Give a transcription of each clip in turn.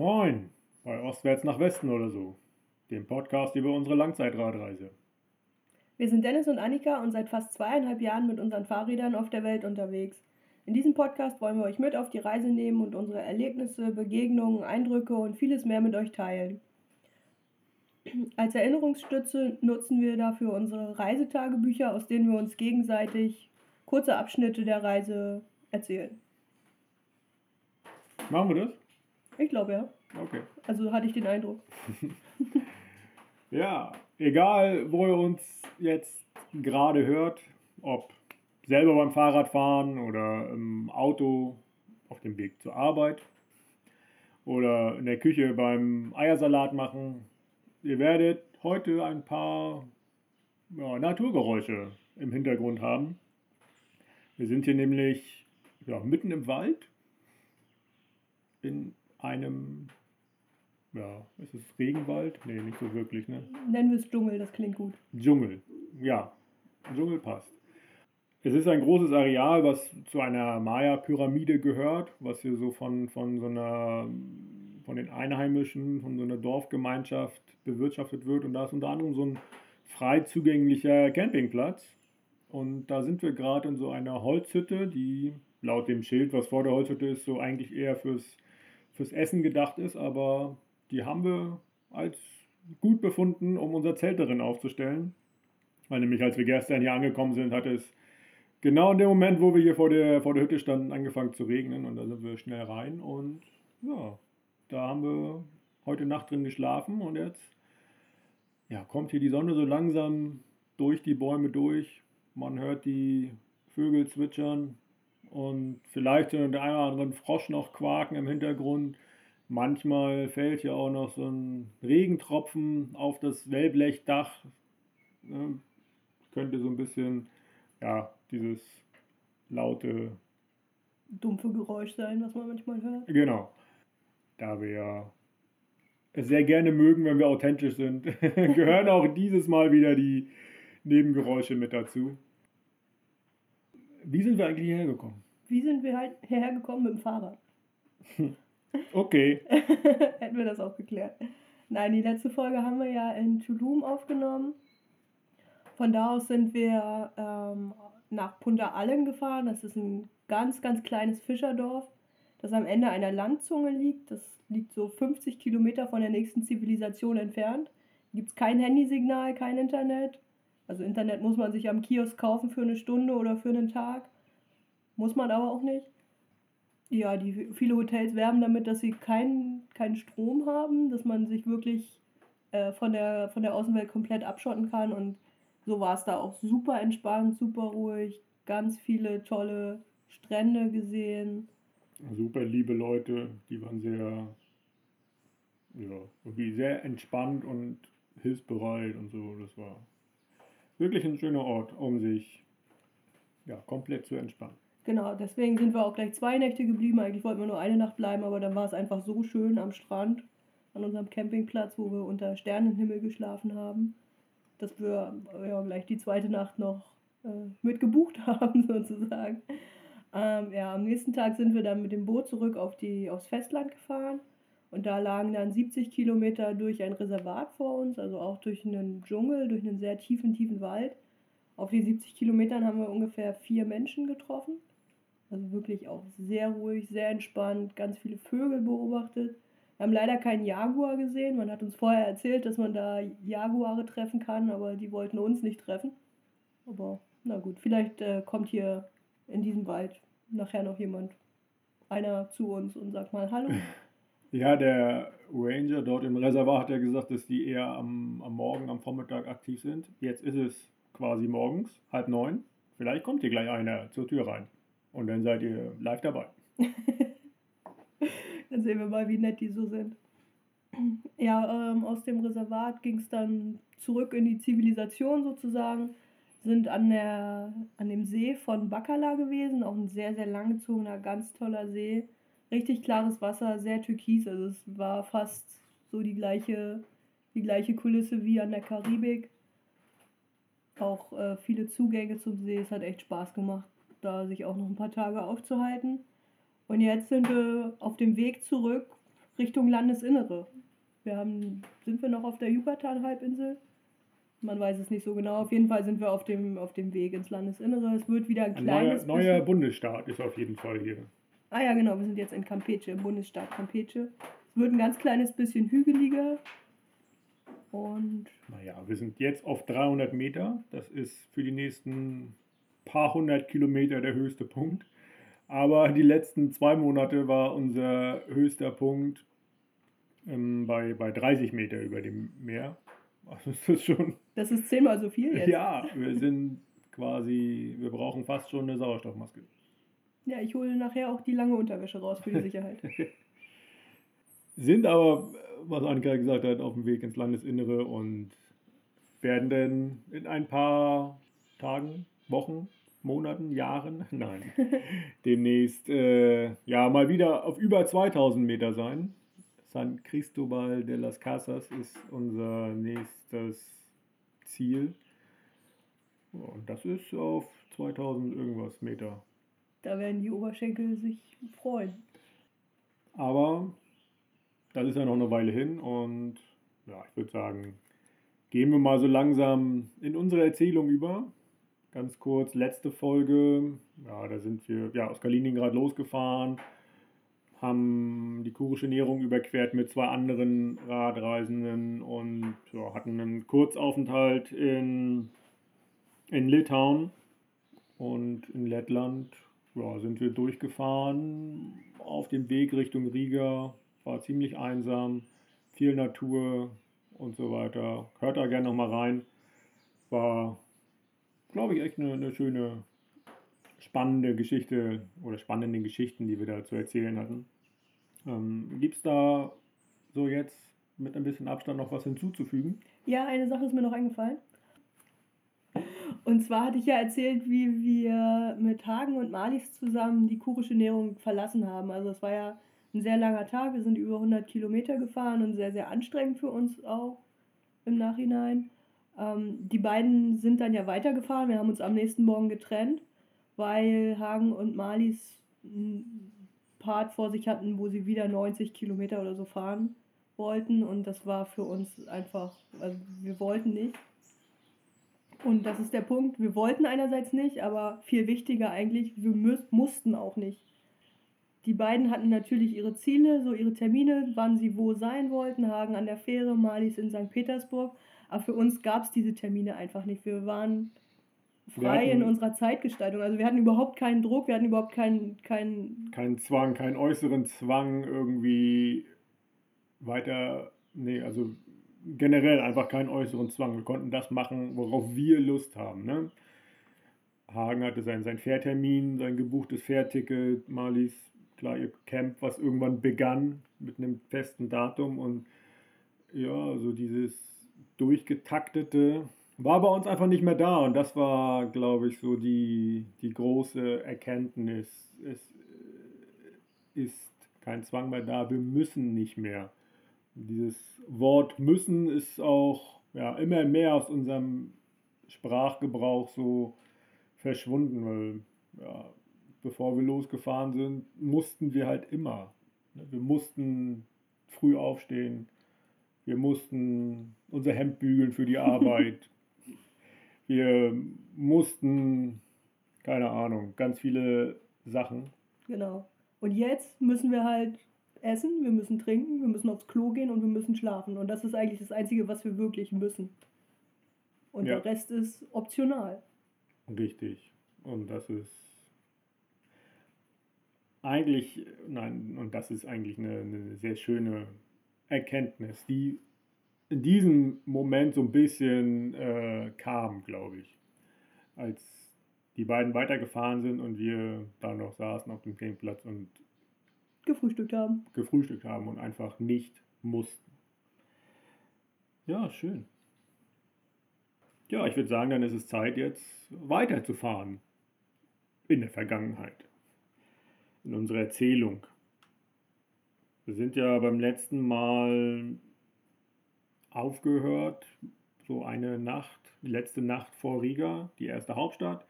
Moin, bei Ostwärts nach Westen oder so, dem Podcast über unsere Langzeitradreise. Wir sind Dennis und Annika und seit fast zweieinhalb Jahren mit unseren Fahrrädern auf der Welt unterwegs. In diesem Podcast wollen wir euch mit auf die Reise nehmen und unsere Erlebnisse, Begegnungen, Eindrücke und vieles mehr mit euch teilen. Als Erinnerungsstütze nutzen wir dafür unsere Reisetagebücher, aus denen wir uns gegenseitig kurze Abschnitte der Reise erzählen. Machen wir das? Ich glaube ja. Okay. Also hatte ich den Eindruck. Ja, egal wo ihr uns jetzt gerade hört, ob selber beim Fahrradfahren oder im Auto auf dem Weg zur Arbeit oder in der Küche beim Eiersalat machen, ihr werdet heute ein paar ja, Naturgeräusche im Hintergrund haben. Wir sind hier nämlich ja, mitten im Wald in einem, ja, ist es Regenwald? Nee, nicht so wirklich, ne? Nennen wir es Dschungel, das klingt gut. Dschungel, ja, Dschungel passt. Es ist ein großes Areal, was zu einer Maya-Pyramide gehört, was hier so von, von so einer, von den Einheimischen, von so einer Dorfgemeinschaft bewirtschaftet wird. Und da ist unter anderem so ein frei zugänglicher Campingplatz. Und da sind wir gerade in so einer Holzhütte, die laut dem Schild, was vor der Holzhütte ist, so eigentlich eher fürs, fürs Essen gedacht ist. Aber die haben wir als gut befunden, um unser Zelt darin aufzustellen. Weil nämlich als wir gestern hier angekommen sind, hat es genau in dem Moment, wo wir hier vor der, vor der Hütte standen, angefangen zu regnen. Und da sind wir schnell rein. Und ja, da haben wir heute Nacht drin geschlafen. Und jetzt ja, kommt hier die Sonne so langsam durch die Bäume durch. Man hört die Vögel zwitschern und vielleicht so der eine oder andere Frosch noch quaken im Hintergrund. Manchmal fällt ja auch noch so ein Regentropfen auf das Wellblechdach. Ne? Könnte so ein bisschen, ja, dieses laute. Dumpfe Geräusch sein, was man manchmal hört. Genau. Da wir ja es sehr gerne mögen, wenn wir authentisch sind, gehören auch dieses Mal wieder die Nebengeräusche mit dazu. Wie sind wir eigentlich hierher gekommen? Wie sind wir halt hierher gekommen mit dem Fahrrad? Okay. Hätten wir das auch geklärt. Nein, die letzte Folge haben wir ja in Tulum aufgenommen. Von da aus sind wir ähm, nach Punta Allen gefahren. Das ist ein ganz, ganz kleines Fischerdorf, das am Ende einer Landzunge liegt. Das liegt so 50 Kilometer von der nächsten Zivilisation entfernt. Gibt es kein Handysignal, kein Internet. Also Internet muss man sich am Kiosk kaufen für eine Stunde oder für einen Tag. Muss man aber auch nicht. Ja, die viele Hotels werben damit, dass sie keinen keinen Strom haben, dass man sich wirklich äh, von, der, von der Außenwelt komplett abschotten kann. Und so war es da auch super entspannt, super ruhig, ganz viele tolle Strände gesehen. Super liebe Leute, die waren sehr, ja, irgendwie sehr entspannt und hilfsbereit und so. Das war wirklich ein schöner Ort, um sich ja, komplett zu entspannen. Genau, deswegen sind wir auch gleich zwei Nächte geblieben. Eigentlich wollten wir nur eine Nacht bleiben, aber dann war es einfach so schön am Strand, an unserem Campingplatz, wo wir unter Sternenhimmel geschlafen haben, dass wir ja, gleich die zweite Nacht noch äh, mit gebucht haben, sozusagen. Ähm, ja, am nächsten Tag sind wir dann mit dem Boot zurück auf die, aufs Festland gefahren. Und da lagen dann 70 Kilometer durch ein Reservat vor uns, also auch durch einen Dschungel, durch einen sehr tiefen, tiefen Wald. Auf den 70 Kilometern haben wir ungefähr vier Menschen getroffen. Also wirklich auch sehr ruhig, sehr entspannt, ganz viele Vögel beobachtet. Wir haben leider keinen Jaguar gesehen. Man hat uns vorher erzählt, dass man da Jaguare treffen kann, aber die wollten uns nicht treffen. Aber na gut, vielleicht äh, kommt hier in diesem Wald nachher noch jemand, einer zu uns und sagt mal Hallo. Ja, der Ranger dort im Reservat hat ja gesagt, dass die eher am, am Morgen, am Vormittag aktiv sind. Jetzt ist es quasi morgens, halb neun. Vielleicht kommt hier gleich einer zur Tür rein. Und dann seid ihr live dabei. dann sehen wir mal, wie nett die so sind. Ja, ähm, aus dem Reservat ging es dann zurück in die Zivilisation sozusagen. Sind an, der, an dem See von Bacala gewesen, auch ein sehr, sehr langgezogener, ganz toller See richtig klares Wasser, sehr türkis. Also es war fast so die gleiche, die gleiche Kulisse wie an der Karibik. Auch äh, viele Zugänge zum See. Es hat echt Spaß gemacht, da sich auch noch ein paar Tage aufzuhalten. Und jetzt sind wir auf dem Weg zurück Richtung Landesinnere. Wir haben, sind wir noch auf der Yucatan-Halbinsel? Man weiß es nicht so genau. Auf jeden Fall sind wir auf dem, auf dem Weg ins Landesinnere. Es wird wieder ein Ein kleines neuer, neuer Bundesstaat ist auf jeden Fall hier. Ah ja, genau, wir sind jetzt in Campeche, im Bundesstaat Campeche. Es wird ein ganz kleines bisschen hügeliger. Und Naja, wir sind jetzt auf 300 Meter. Das ist für die nächsten paar hundert Kilometer der höchste Punkt. Aber die letzten zwei Monate war unser höchster Punkt ähm, bei, bei 30 Meter über dem Meer. Also das ist schon, das ist zehnmal so viel jetzt. ja, wir sind quasi, wir brauchen fast schon eine Sauerstoffmaske. Ja, ich hole nachher auch die lange Unterwäsche raus für die Sicherheit. Sind aber, was Annika gesagt hat, auf dem Weg ins Landesinnere und werden dann in ein paar Tagen, Wochen, Monaten, Jahren, nein, demnächst äh, ja mal wieder auf über 2000 Meter sein. San Cristobal de las Casas ist unser nächstes Ziel. Und das ist auf 2000 irgendwas Meter. Da werden die Oberschenkel sich freuen. Aber das ist ja noch eine Weile hin und ja, ich würde sagen, gehen wir mal so langsam in unsere Erzählung über. Ganz kurz, letzte Folge, ja, da sind wir ja, aus Kaliningrad losgefahren, haben die kurische Näherung überquert mit zwei anderen Radreisenden und ja, hatten einen Kurzaufenthalt in, in Litauen und in Lettland ja, sind wir durchgefahren auf dem Weg Richtung Riga. War ziemlich einsam, viel Natur und so weiter. Hört da gerne nochmal rein. War, glaube ich, echt eine, eine schöne, spannende Geschichte oder spannende Geschichten, die wir da zu erzählen hatten. Ähm, Gibt es da so jetzt mit ein bisschen Abstand noch was hinzuzufügen? Ja, eine Sache ist mir noch eingefallen. Und zwar hatte ich ja erzählt, wie wir mit Hagen und Malis zusammen die kurische Näherung verlassen haben. Also es war ja ein sehr langer Tag. Wir sind über 100 Kilometer gefahren und sehr, sehr anstrengend für uns auch im Nachhinein. Ähm, die beiden sind dann ja weitergefahren. Wir haben uns am nächsten Morgen getrennt, weil Hagen und Malis einen Part vor sich hatten, wo sie wieder 90 Kilometer oder so fahren wollten. Und das war für uns einfach, also wir wollten nicht. Und das ist der Punkt. Wir wollten einerseits nicht, aber viel wichtiger eigentlich, wir mü mussten auch nicht. Die beiden hatten natürlich ihre Ziele, so ihre Termine, wann sie wo sein wollten. Hagen an der Fähre, Malis in St. Petersburg. Aber für uns gab es diese Termine einfach nicht. Wir waren Wir frei in hatten- unserer Zeitgestaltung. Also wir hatten überhaupt keinen Druck, wir hatten überhaupt keinen, keinen Kein Zwang, keinen äußeren Zwang irgendwie weiter, nee, also generell einfach keinen äußeren Zwang. Wir konnten das machen, worauf wir Lust haben. Ne? Hagen hatte sein, sein Fährtermin, sein gebuchtes Fährticket, Malis, klar, ihr Camp, was irgendwann begann mit einem festen Datum und ja, so dieses durchgetaktete war bei uns einfach nicht mehr da und das war, glaube ich, so die, die große Erkenntnis. Es äh, ist kein Zwang mehr da, wir müssen nicht mehr. Dieses Wort müssen ist auch ja, immer mehr aus unserem Sprachgebrauch so verschwunden, weil ja, bevor wir losgefahren sind, mussten wir halt immer. Wir mussten früh aufstehen, wir mussten unser Hemd bügeln für die Arbeit, wir mussten, keine Ahnung, ganz viele Sachen. Genau. Und jetzt müssen wir halt essen, wir müssen trinken, wir müssen aufs Klo gehen und wir müssen schlafen. Und das ist eigentlich das Einzige, was wir wirklich müssen. Und Ja. der Rest ist optional. Richtig. Und das ist eigentlich, nein, und das ist eigentlich eine, eine sehr schöne Erkenntnis, die in diesem Moment so ein bisschen äh, kam, glaube ich. Als die beiden weitergefahren sind und wir da noch saßen auf dem Campingplatz und Gefrühstückt haben. gefrühstückt haben und einfach nicht mussten. Ja, schön. Ja, ich würde sagen, dann ist es Zeit, jetzt weiterzufahren in der Vergangenheit, in unserer Erzählung. Wir sind ja beim letzten Mal aufgehört, so eine Nacht, die letzte Nacht vor Riga, die erste Hauptstadt,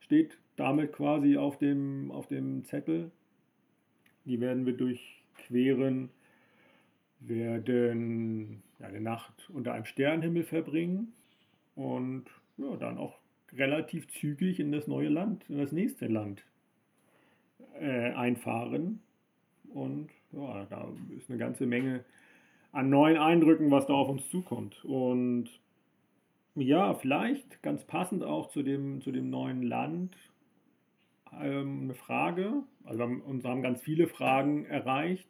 steht damit quasi auf dem, auf dem Zettel. Die werden wir durchqueren werden eine Nacht unter einem Sternenhimmel verbringen und ja, dann auch relativ zügig in das neue Land, in das nächste Land äh, einfahren. Und ja, da ist eine ganze Menge an neuen Eindrücken, was da auf uns zukommt. Und ja, vielleicht ganz passend auch zu dem, zu dem neuen Land ähm, eine Frage. Also wir haben, uns haben ganz viele Fragen erreicht,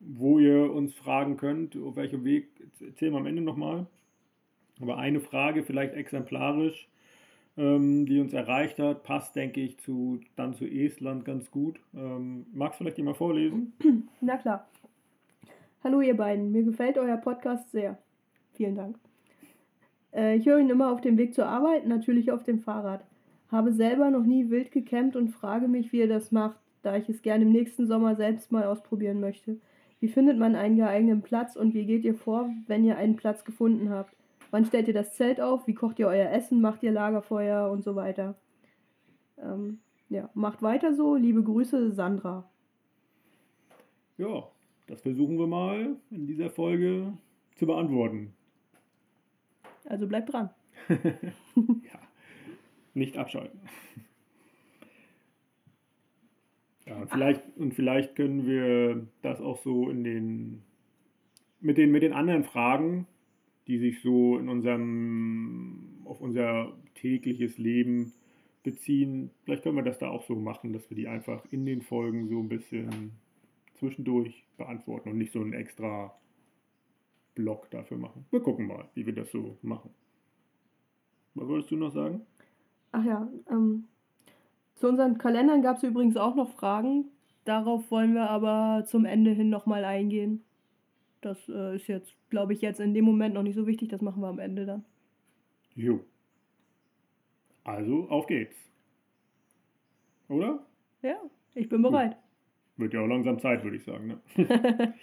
wo ihr uns fragen könnt, auf welchem Weg, erzählen wir am Ende nochmal. Aber eine Frage, vielleicht exemplarisch, ähm, die uns erreicht hat, passt, denke ich, zu, dann zu Estland ganz gut. Ähm, magst du vielleicht die mal vorlesen? Na klar. Hallo ihr beiden, mir gefällt euer Podcast sehr. Vielen Dank. Äh, ich höre ihn immer auf dem Weg zur Arbeit, natürlich auf dem Fahrrad. Habe selber noch nie wild gecampt und frage mich, wie ihr das macht, da ich es gerne im nächsten Sommer selbst mal ausprobieren möchte. Wie findet man einen geeigneten Platz und wie geht ihr vor, wenn ihr einen Platz gefunden habt? Wann stellt ihr das Zelt auf? Wie kocht ihr euer Essen? Macht ihr Lagerfeuer und so weiter? Ähm, ja, macht weiter so. Liebe Grüße, Sandra. Ja, das versuchen wir mal in dieser Folge zu beantworten. Also bleibt dran. ja, nicht abschalten. Ja, und vielleicht, und vielleicht können wir das auch so in den mit den, mit den anderen Fragen, die sich so in unserem, auf unser tägliches Leben beziehen, vielleicht können wir das da auch so machen, dass wir die einfach in den Folgen so ein bisschen zwischendurch beantworten und nicht so einen extra Blog dafür machen. Wir gucken mal, wie wir das so machen. Was wolltest du noch sagen? Ach ja, ähm, zu unseren Kalendern gab es übrigens auch noch Fragen. Darauf wollen wir aber zum Ende hin nochmal eingehen. Das äh, ist jetzt, glaube ich, jetzt in dem Moment noch nicht so wichtig. Das machen wir am Ende dann. Jo. Also, auf geht's. Oder? Ja, ich bin bereit. Wird ja auch langsam Zeit, würde ich sagen. Ne?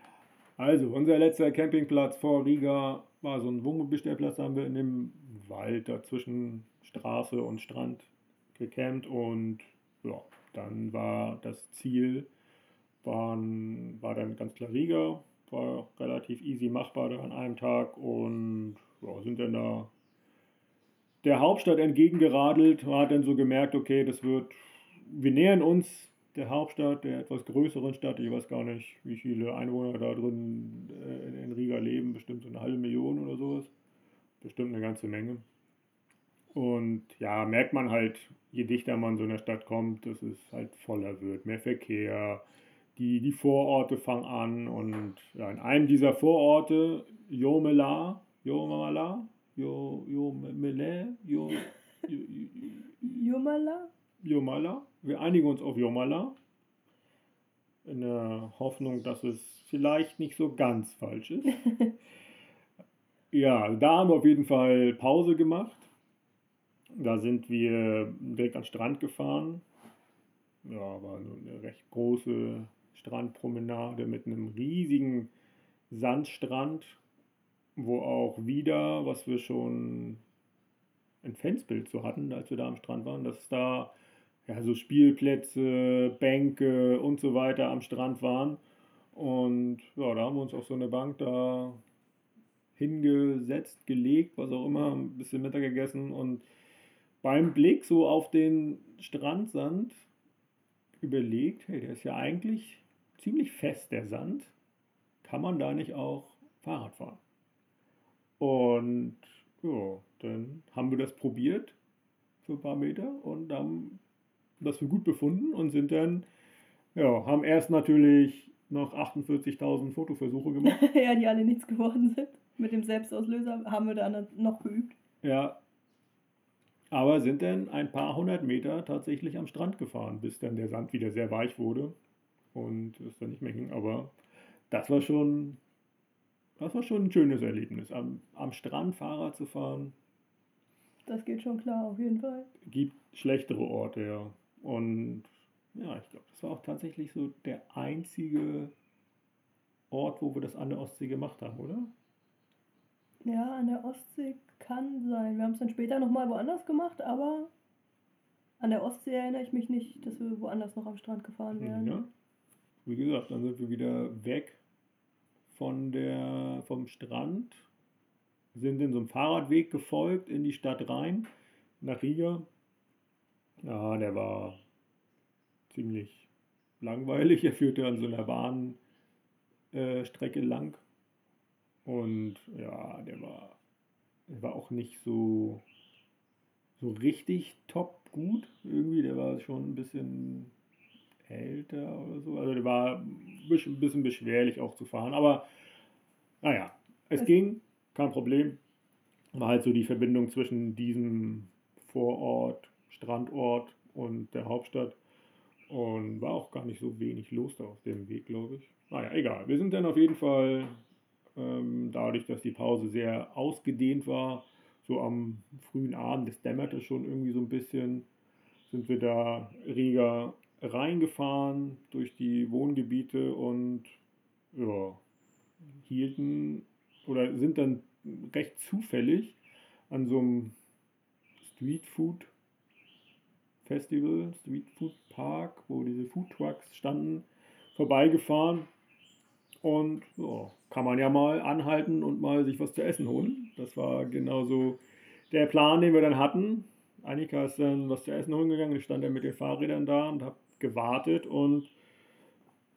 also, unser letzter Campingplatz vor Riga war so ein Wohnmobilstellplatz, haben wir in dem Wald dazwischen Straße und Strand gecampt und ja, dann war das Ziel, waren, war dann ganz klar Riga, war relativ easy machbar an einem Tag und ja, sind dann da der Hauptstadt entgegengeradelt. Man hat dann so gemerkt, okay, das wird, wir nähern uns der Hauptstadt, der etwas größeren Stadt. Ich weiß gar nicht, wie viele Einwohner da drin äh, in Riga leben, bestimmt so eine halbe Million oder sowas. Bestimmt eine ganze Menge. Und ja, merkt man halt, je dichter man so in der Stadt kommt, dass es halt voller wird, mehr Verkehr, die, die Vororte fangen an und ja, in einem dieser Vororte, Jomela, Jomala, Jomele, Jomala? Jomala, wir einigen uns auf Jomala, in der Hoffnung, dass es vielleicht nicht so ganz falsch ist. ja, da haben wir auf jeden Fall Pause gemacht da sind wir direkt an den Strand gefahren. Ja, war eine recht große Strandpromenade mit einem riesigen Sandstrand, wo auch wieder, was wir schon ein Fansbild so hatten, als wir da am Strand waren, dass da ja, so Spielplätze, Bänke und so weiter am Strand waren. Und ja, da haben wir uns auf so eine Bank da hingesetzt, gelegt, was auch immer, ein bisschen Mittag gegessen und beim Blick so auf den Strandsand überlegt, hey, der ist ja eigentlich ziemlich fest, der Sand. Kann man da nicht auch Fahrrad fahren? Und ja, dann haben wir das probiert für ein paar Meter und haben das für gut befunden und sind dann, ja, haben erst natürlich noch 48.000 Fotoversuche gemacht. ja, die alle nichts geworden sind. Mit dem Selbstauslöser haben wir dann noch geübt. Ja, aber sind dann ein paar hundert Meter tatsächlich am Strand gefahren, bis dann der Sand wieder sehr weich wurde und es dann nicht mehr ging. Aber das war schon, das war schon ein schönes Erlebnis, am, am Strand Fahrrad zu fahren. Das geht schon klar, auf jeden Fall. Gibt schlechtere Orte, ja. Und ja, ich glaube, das war auch tatsächlich so der einzige Ort, wo wir das an der Ostsee gemacht haben, oder? Ja, an der Ostsee kann sein. Wir haben es dann später nochmal woanders gemacht, aber an der Ostsee erinnere ich mich nicht, dass wir woanders noch am Strand gefahren wären. Ja. Wie gesagt, dann sind wir wieder weg von der, vom Strand, sind in so einem Fahrradweg gefolgt in die Stadt rein, nach Riga. Ja, der war ziemlich langweilig. Er führte an so einer Bahnstrecke äh, lang. Und ja, der war, der war auch nicht so, so richtig top gut. Irgendwie, der war schon ein bisschen älter oder so. Also der war ein bisschen beschwerlich auch zu fahren. Aber naja, es das ging, kein Problem. War halt so die Verbindung zwischen diesem Vorort, Strandort und der Hauptstadt. Und war auch gar nicht so wenig los da auf dem Weg, glaube ich. Naja, egal. Wir sind dann auf jeden Fall, ähm, dadurch, dass die Pause sehr ausgedehnt war, so am frühen Abend, es dämmerte schon irgendwie so ein bisschen, sind wir da Riga reingefahren durch die Wohngebiete und ja, hielten oder sind dann recht zufällig an so einem Streetfood Festival, Streetfood Park, wo diese Food Trucks standen, vorbeigefahren. Und ja, kann man ja mal anhalten und mal sich was zu essen holen. Das war genauso der Plan, den wir dann hatten. Annika ist dann was zu essen holen gegangen. Ich stand dann mit den Fahrrädern da und habe gewartet und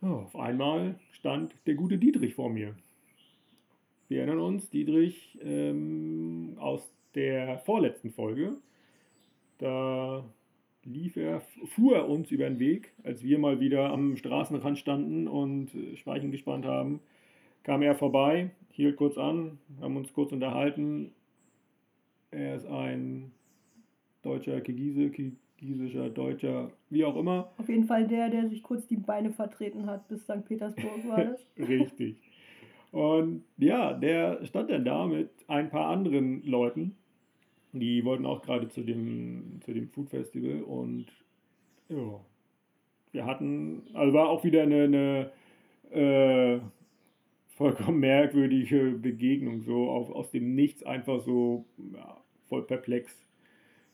ja, auf einmal stand der gute Dietrich vor mir. Wir erinnern uns, Dietrich ähm, aus der vorletzten Folge. Da lief er, fuhr er uns über den Weg, als wir mal wieder am Straßenrand standen und äh, Speichen gespannt haben, kam er vorbei, hielt kurz an, haben uns kurz unterhalten. Er ist ein deutscher Kirgise, kirgisischer, deutscher, wie auch immer. Auf jeden Fall der, der sich kurz die Beine vertreten hat bis St. Petersburg war das. Richtig. Und ja, der stand dann da mit ein paar anderen Leuten die wollten auch gerade zu dem, zu dem Food Festival und ja, wir hatten, also war auch wieder eine, eine äh, vollkommen merkwürdige Begegnung, so auf, aus dem Nichts einfach so ja, voll perplex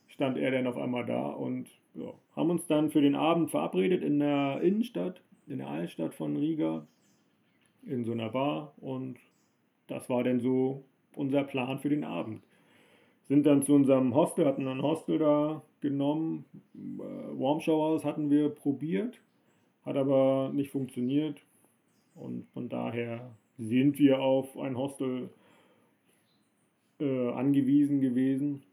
stand er dann auf einmal da und ja, haben uns dann für den Abend verabredet in der Innenstadt, in der Altstadt von Riga, in so einer Bar und das war dann so unser Plan für den Abend sind dann zu unserem Hostel, hatten ein Hostel da genommen. Äh, Warm Showers hatten wir probiert, hat aber nicht funktioniert. Und von daher sind wir auf ein Hostel äh, angewiesen gewesen.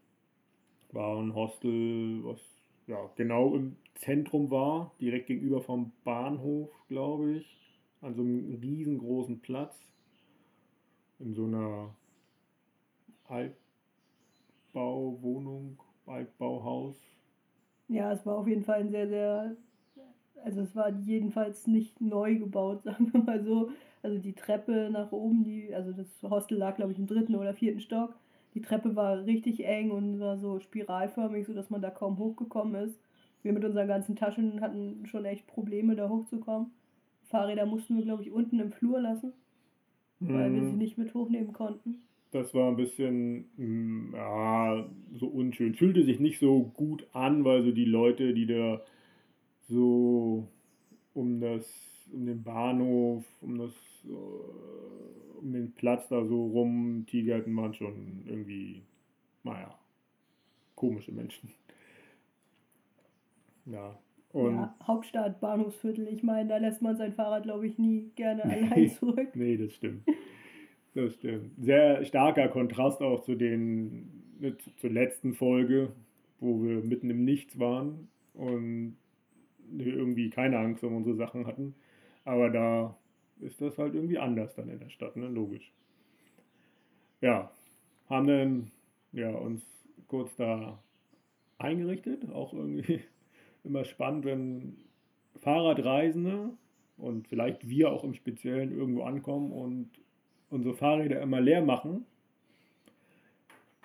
War ein Hostel, was ja genau im Zentrum war, direkt gegenüber vom Bahnhof, glaube ich. An so einem riesengroßen Platz. In so einer Alt Altbauwohnung, Altbauhaus. Ja, es war auf jeden Fall ein sehr, sehr, also es war jedenfalls nicht neu gebaut, sagen wir mal so. Also die Treppe nach oben, die, also das Hostel lag, glaube ich, im dritten oder vierten Stock. Die Treppe war richtig eng und war so spiralförmig, sodass man da kaum hochgekommen ist. Wir mit unseren ganzen Taschen hatten schon echt Probleme, da hochzukommen. Fahrräder mussten wir, glaube ich, unten im Flur lassen, weil wir sie mhm. nicht mit hochnehmen konnten das war ein bisschen, mm, ja, so unschön. Fühlte sich nicht so gut an, weil so die Leute, die da so um das, um den Bahnhof, um das, um den Platz da so rumtigerten, waren schon irgendwie, naja, komische Menschen. Ja. Und ja, Hauptstadt, Bahnhofsviertel, ich meine, da lässt man sein Fahrrad, glaube ich, nie gerne allein zurück. nee, das stimmt. Das stimmt. Sehr starker Kontrast auch zu den ne, zur letzten Folge, wo wir mitten im Nichts waren und irgendwie keine Angst um unsere Sachen hatten. Aber da ist das halt irgendwie anders dann in der Stadt, ne? Logisch. Ja, haben dann ja, uns kurz da eingerichtet. Auch irgendwie immer spannend, wenn Fahrradreisende und vielleicht wir auch im Speziellen irgendwo ankommen und unsere Fahrräder immer leer machen,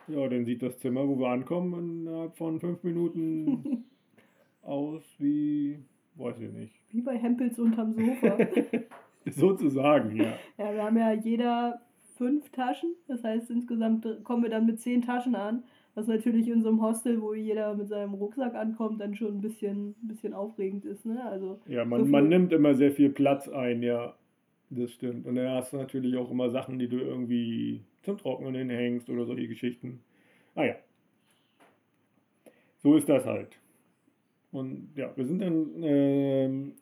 ja, dann sieht das Zimmer, wo wir ankommen, innerhalb von fünf Minuten aus wie, weiß ich nicht. Wie bei Hempels unterm Sofa. Sozusagen, ja. Ja, wir haben ja jeder fünf Taschen. Das heißt, insgesamt kommen wir dann mit zehn Taschen an. Was natürlich in so einem Hostel, wo jeder mit seinem Rucksack ankommt, dann schon ein bisschen, ein bisschen aufregend ist. Ne? Also ja, man, so man nimmt immer sehr viel Platz ein, ja. Das stimmt. Und da hast du natürlich auch immer Sachen, die du irgendwie zum Trocknen hinhängst oder solche Geschichten. Ah ja. So ist das halt. Und ja, wir sind dann ähm,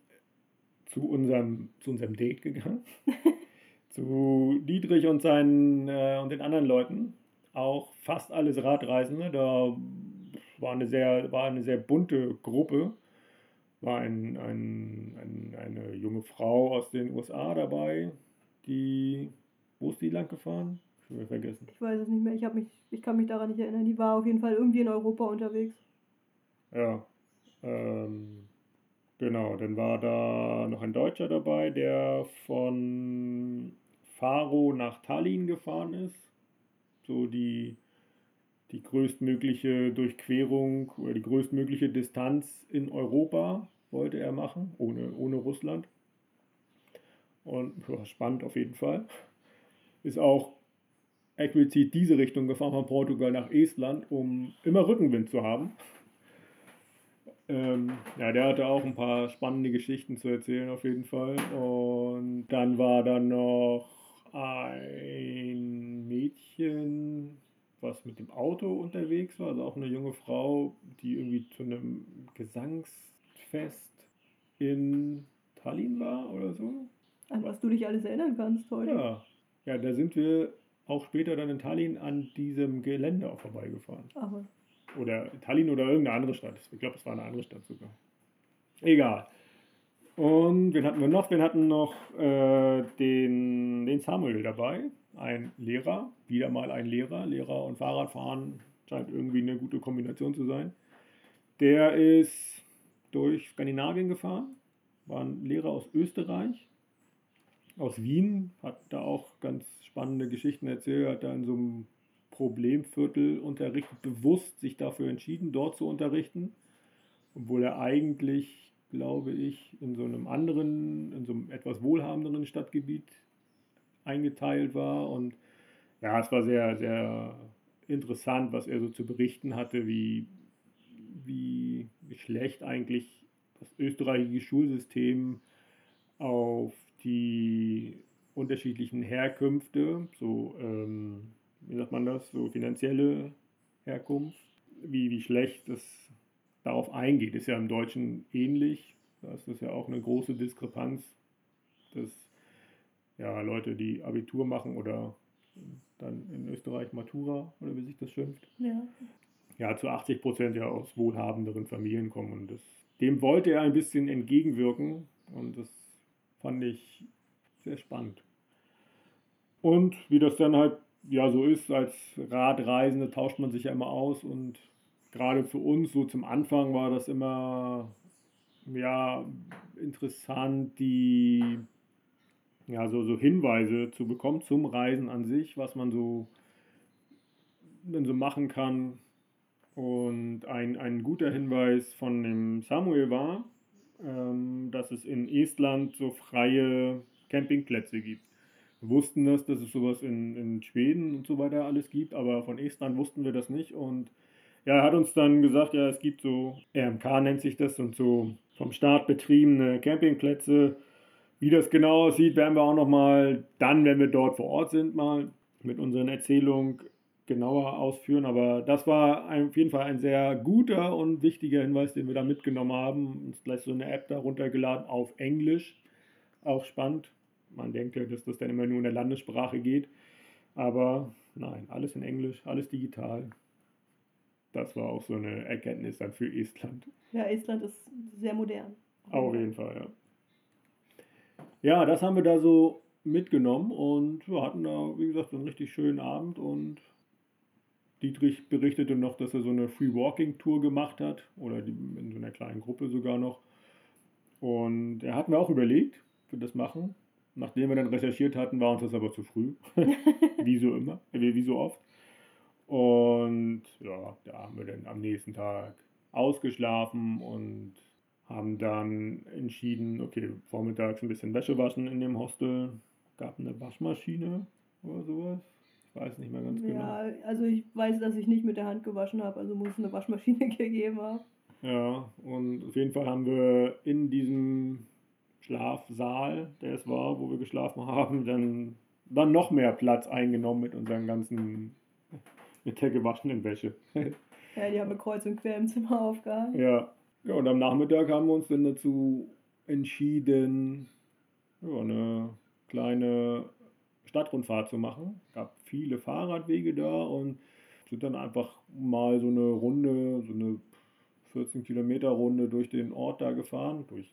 zu, unserem, zu unserem Date gegangen. zu Dietrich und, seinen, äh, und den anderen Leuten. Auch fast alles Radreisende. Da war eine sehr, war eine sehr bunte Gruppe. War ein, ein, ein, eine junge Frau aus den USA dabei, die. Wo ist die lang gefahren? Ich habe vergessen. Ich weiß es nicht mehr. Ich, mich, ich kann mich daran nicht erinnern. Die war auf jeden Fall irgendwie in Europa unterwegs. Ja. Ähm, genau, dann war da noch ein Deutscher dabei, der von Faro nach Tallinn gefahren ist. So die die größtmögliche Durchquerung oder die größtmögliche Distanz in Europa wollte er machen, ohne, ohne Russland. Und ja, spannend auf jeden Fall. Ist auch explizit diese Richtung gefahren von Portugal nach Estland, um immer Rückenwind zu haben. Ähm, ja, der hatte auch ein paar spannende Geschichten zu erzählen auf jeden Fall. Und dann war da noch ein Mädchen, was mit dem Auto unterwegs war, also auch eine junge Frau, die irgendwie zu einem Gesangsfest in Tallinn war oder so. An was du dich alles erinnern kannst heute. Ja, ja da sind wir auch später dann in Tallinn an diesem Gelände auch vorbeigefahren. Aber. Oder Tallinn oder irgendeine andere Stadt. Ich glaube, es war eine andere Stadt sogar. Egal. Und wen hatten wir noch? Wir hatten noch äh, den, den Samuel dabei ein Lehrer, wieder mal ein Lehrer. Lehrer und Fahrradfahren scheint irgendwie eine gute Kombination zu sein. Der ist durch Skandinavien gefahren, war ein Lehrer aus Österreich, aus Wien, hat da auch ganz spannende Geschichten erzählt, hat da in so einem Problemviertel unterrichtet, bewusst sich dafür entschieden, dort zu unterrichten, obwohl er eigentlich, glaube ich, in so einem anderen, in so einem etwas wohlhabenderen Stadtgebiet eingeteilt war. Und ja, es war sehr, sehr interessant, was er so zu berichten hatte, wie, wie, wie schlecht eigentlich das österreichische Schulsystem auf die unterschiedlichen Herkünfte, so, ähm, wie sagt man das, so finanzielle Herkunft, wie, wie schlecht das darauf eingeht. Ist ja im Deutschen ähnlich. Da ist das ja auch eine große Diskrepanz, dass ja, Leute, die Abitur machen oder dann in Österreich Matura oder wie sich das schimpft. Ja. Ja, zu 80 Prozent ja aus wohlhabenderen Familien kommen und das, dem wollte er ein bisschen entgegenwirken und das fand ich sehr spannend. Und wie das dann halt ja so ist, als Radreisende tauscht man sich ja immer aus und gerade für uns so zum Anfang war das immer ja interessant, die ja, so, so Hinweise zu bekommen zum Reisen an sich, was man so, dann so machen kann. Und ein, ein guter Hinweis von dem Samuel war, ähm, dass es in Estland so freie Campingplätze gibt. Wir wussten das, dass es sowas in, in Schweden und so weiter alles gibt, aber von Estland wussten wir das nicht. Und ja, er hat uns dann gesagt, ja, es gibt so, RMK nennt sich das, und so vom Staat betriebene Campingplätze, wie das genau aussieht, werden wir auch nochmal dann, wenn wir dort vor Ort sind, mal mit unseren Erzählungen genauer ausführen. Aber das war auf jeden Fall ein sehr guter und wichtiger Hinweis, den wir da mitgenommen haben. Uns gleich so eine App darunter geladen auf Englisch. Auch spannend. Man denkt ja, dass das dann immer nur in der Landessprache geht. Aber nein, alles in Englisch, alles digital. Das war auch so eine Erkenntnis dann für Estland. Ja, Estland ist sehr modern. Auf jeden Fall, ja. Ja, das haben wir da so mitgenommen und wir hatten da, wie gesagt, einen richtig schönen Abend und Dietrich berichtete noch, dass er so eine Free Walking Tour gemacht hat oder in so einer kleinen Gruppe sogar noch. Und er hat mir auch überlegt, wir das machen. Nachdem wir dann recherchiert hatten, war uns das aber zu früh. wie so immer, wie so oft. Und ja, da haben wir dann am nächsten Tag ausgeschlafen und haben dann entschieden, okay, vormittags ein bisschen Wäsche waschen in dem Hostel. Gab eine Waschmaschine oder sowas. Ich weiß nicht mehr ganz ja, genau. Ja, also ich weiß, dass ich nicht mit der Hand gewaschen habe, also muss es eine Waschmaschine gegeben haben. Ja, und auf jeden Fall haben wir in diesem Schlafsaal, der es war, wo wir geschlafen haben, dann, dann noch mehr Platz eingenommen mit unseren ganzen, mit der gewaschenen Wäsche. Ja, die haben wir kreuz und quer im Zimmer aufgehangen. Ja. Ja, und am Nachmittag haben wir uns dann dazu entschieden, ja, eine kleine Stadtrundfahrt zu machen. Es gab viele Fahrradwege da und sind dann einfach mal so eine Runde, so eine 14 Kilometer Runde durch den Ort da gefahren, durch,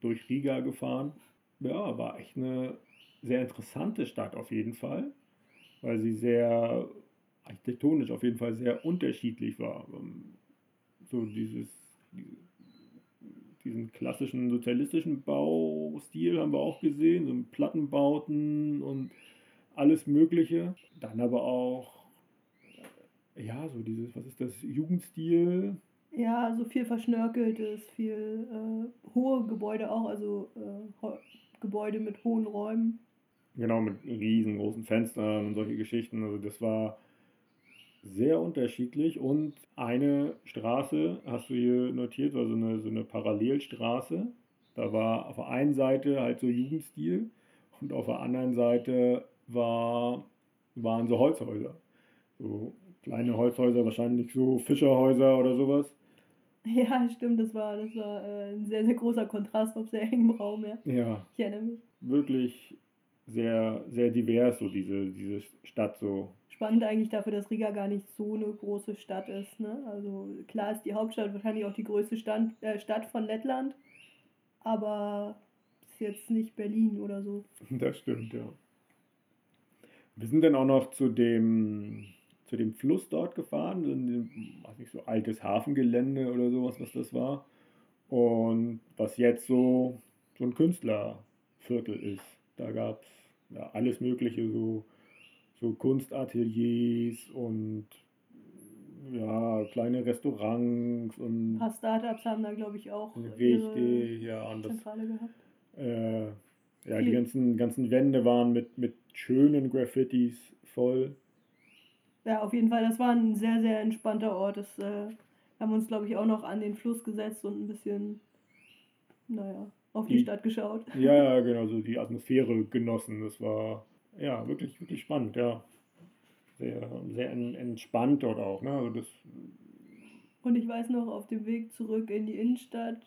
durch Riga gefahren. Ja, war echt eine sehr interessante Stadt auf jeden Fall, weil sie sehr architektonisch auf jeden Fall sehr unterschiedlich war. Ähm, so dieses, diesen klassischen sozialistischen Baustil haben wir auch gesehen, so Plattenbauten und alles Mögliche. Dann aber auch, ja, so dieses, was ist das, Jugendstil. Ja, so viel Verschnörkeltes, viel äh, hohe Gebäude auch, also äh, Gebäude mit hohen Räumen. Genau, mit riesengroßen Fenstern und solche Geschichten. Also das war sehr unterschiedlich und eine Straße hast du hier notiert, war so eine, so eine Parallelstraße. Da war auf der einen Seite halt so Jugendstil und auf der anderen Seite war, waren so Holzhäuser. So kleine Holzhäuser, wahrscheinlich so Fischerhäuser oder sowas. Ja, stimmt, das war, das war äh, ein sehr, sehr großer Kontrast auf sehr engem Raum, ja. Ja. Ich erinnere mich. Wirklich sehr, sehr divers, so diese, diese Stadt so spannend eigentlich dafür, dass Riga gar nicht so eine große Stadt ist. Ne? Also klar ist die Hauptstadt wahrscheinlich auch die größte Stand, äh, Stadt von Lettland, aber ist jetzt nicht Berlin oder so. Das stimmt, ja. Wir sind dann auch noch zu dem, zu dem Fluss dort gefahren, in dem, weiß nicht, so altes Hafengelände oder sowas, was das war. Und was jetzt so, so ein Künstlerviertel ist. Da gab es ja, alles Mögliche, so so Kunstateliers und ja, kleine Restaurants und. Ein paar Startups haben da, glaube ich, auch richtig, ja, und das, Zentrale gehabt. Äh, ja, die ganzen, ganzen Wände waren mit, mit schönen Graffitis voll. Ja, auf jeden Fall, das war ein sehr, sehr entspannter Ort. Das äh, haben uns, glaube ich, auch noch an den Fluss gesetzt und ein bisschen, naja, auf die, die Stadt geschaut. Ja, genau, so die Atmosphäre genossen. Das war ja, wirklich, wirklich spannend, ja. Sehr, sehr entspannt dort auch, ne? Also das und ich weiß noch, auf dem Weg zurück in die Innenstadt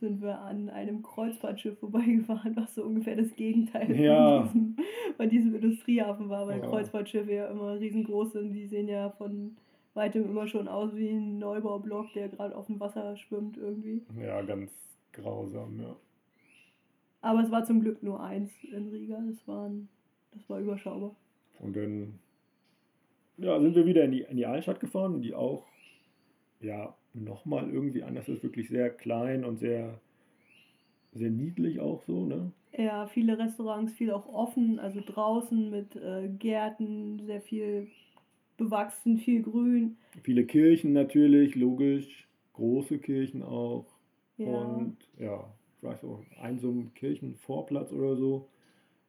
sind wir an einem Kreuzfahrtschiff vorbeigefahren, was so ungefähr das Gegenteil ja. von, diesem, von diesem Industriehafen war, weil ja. Kreuzfahrtschiffe ja immer riesengroß sind. Die sehen ja von weitem immer schon aus wie ein Neubaublock, der gerade auf dem Wasser schwimmt irgendwie. Ja, ganz grausam, ja. Aber es war zum Glück nur eins in Riga. Das waren das war überschaubar. Und dann ja, sind wir wieder in die, in die Altstadt gefahren, die auch ja nochmal irgendwie anders ist, wirklich sehr klein und sehr, sehr niedlich auch so, ne? Ja, viele Restaurants, viel auch offen, also draußen mit äh, Gärten, sehr viel bewachsen, viel Grün. Viele Kirchen natürlich, logisch, große Kirchen auch. Ja. Und ja, ich weiß auch, ein so ein Kirchenvorplatz oder so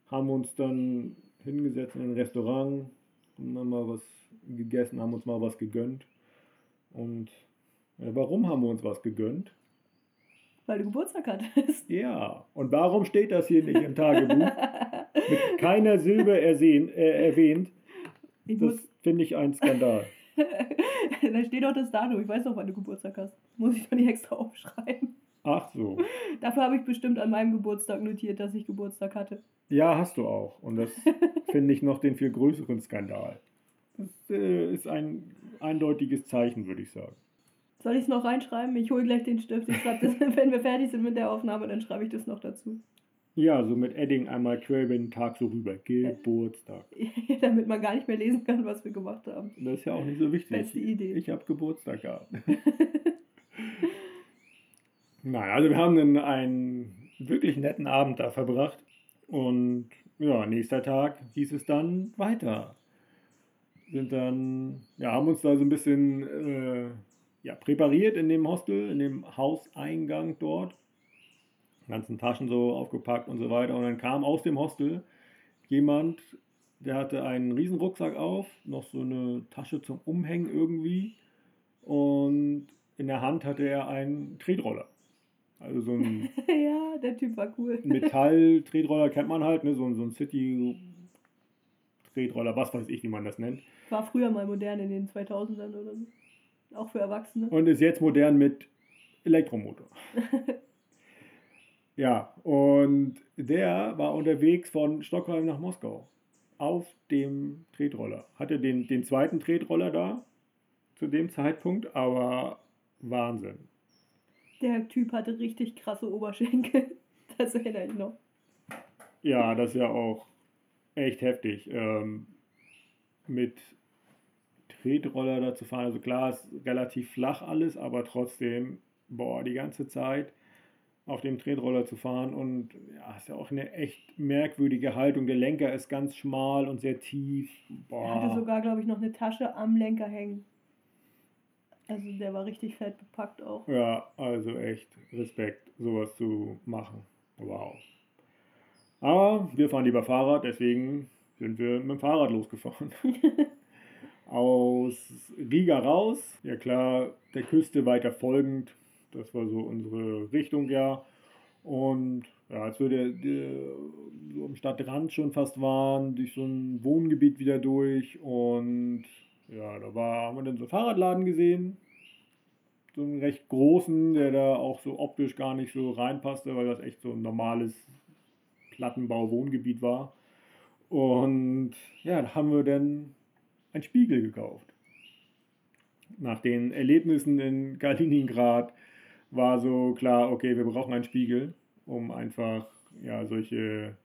haben uns dann hingesetzt in ein Restaurant, haben dann mal was gegessen, haben uns mal was gegönnt. Und ja, warum haben wir uns was gegönnt? Weil du Geburtstag hattest. Ja, und warum steht das hier nicht im Tagebuch? Mit keiner Silbe ersehen, äh, erwähnt. Ich das finde ich ein Skandal. da steht doch das Datum. Ich weiß doch, wann du Geburtstag hast. Muss ich doch nicht extra aufschreiben. Ach so. Dafür habe ich bestimmt an meinem Geburtstag notiert, dass ich Geburtstag hatte. Ja, hast du auch. Und das finde ich noch den viel größeren Skandal. Das äh, ist ein eindeutiges Zeichen, würde ich sagen. Soll ich es noch reinschreiben? Ich hole gleich den Stift. Ich schreibe das, wenn wir fertig sind mit der Aufnahme, dann schreibe ich das noch dazu. Ja, so mit Edding einmal quer über den Tag so rüber. Geburtstag. Damit man gar nicht mehr lesen kann, was wir gemacht haben. Das ist ja auch nicht so wichtig. Beste Idee. Ich habe Geburtstag gehabt. Nein, also wir haben dann einen wirklich netten Abend da verbracht. Und ja, nächster Tag hieß es dann weiter. Sind dann, ja, haben uns da so ein bisschen äh, ja, präpariert in dem Hostel, in dem Hauseingang dort. Ganzen Taschen so aufgepackt und so weiter. Und dann kam aus dem Hostel jemand, der hatte einen riesen Rucksack auf, noch so eine Tasche zum Umhängen irgendwie. Und in der Hand hatte er einen Tretroller. Also so ein ja, der Typ war cool. Metall-Tretroller kennt man halt, ne? so, ein- so ein City-Tretroller, was weiß ich, wie man das nennt. War früher mal modern in den 2000ern oder so. Auch für Erwachsene. Und ist jetzt modern mit Elektromotor. ja, und der war unterwegs von Stockholm nach Moskau auf dem Tretroller. Hatte den, den zweiten Tretroller da zu dem Zeitpunkt, aber Wahnsinn. Der Typ hatte richtig krasse Oberschenkel. Das erinnere ich noch. Ja, das ist ja auch echt heftig. Ähm, mit Tretroller da zu fahren. Also klar, ist relativ flach alles, aber trotzdem, boah, die ganze Zeit auf dem Tretroller zu fahren und ja, ist ja auch eine echt merkwürdige Haltung. Der Lenker ist ganz schmal und sehr tief. Er hatte Boah. sogar, glaube ich, noch eine Tasche am Lenker hängen. Also der war richtig fett bepackt auch. Ja, also echt Respekt, sowas zu machen. Wow. Aber wir fahren lieber Fahrrad, deswegen sind wir mit dem Fahrrad losgefahren. Aus Riga raus, ja klar, der Küste weiter folgend. Das war so unsere Richtung, ja. Und ja, als wir der, der, so am Stadtrand schon fast waren, durch so ein Wohngebiet wieder durch. Und ja, da war, haben wir dann so einen Fahrradladen gesehen. So einen recht großen, der da auch so optisch gar nicht so reinpasste, weil das echt so ein normales Plattenbau-Wohngebiet war. Und ja, da haben wir dann einen Spiegel gekauft. Nach den Erlebnissen in Kaliningrad war so klar, okay, wir brauchen einen Spiegel, um einfach ja, solche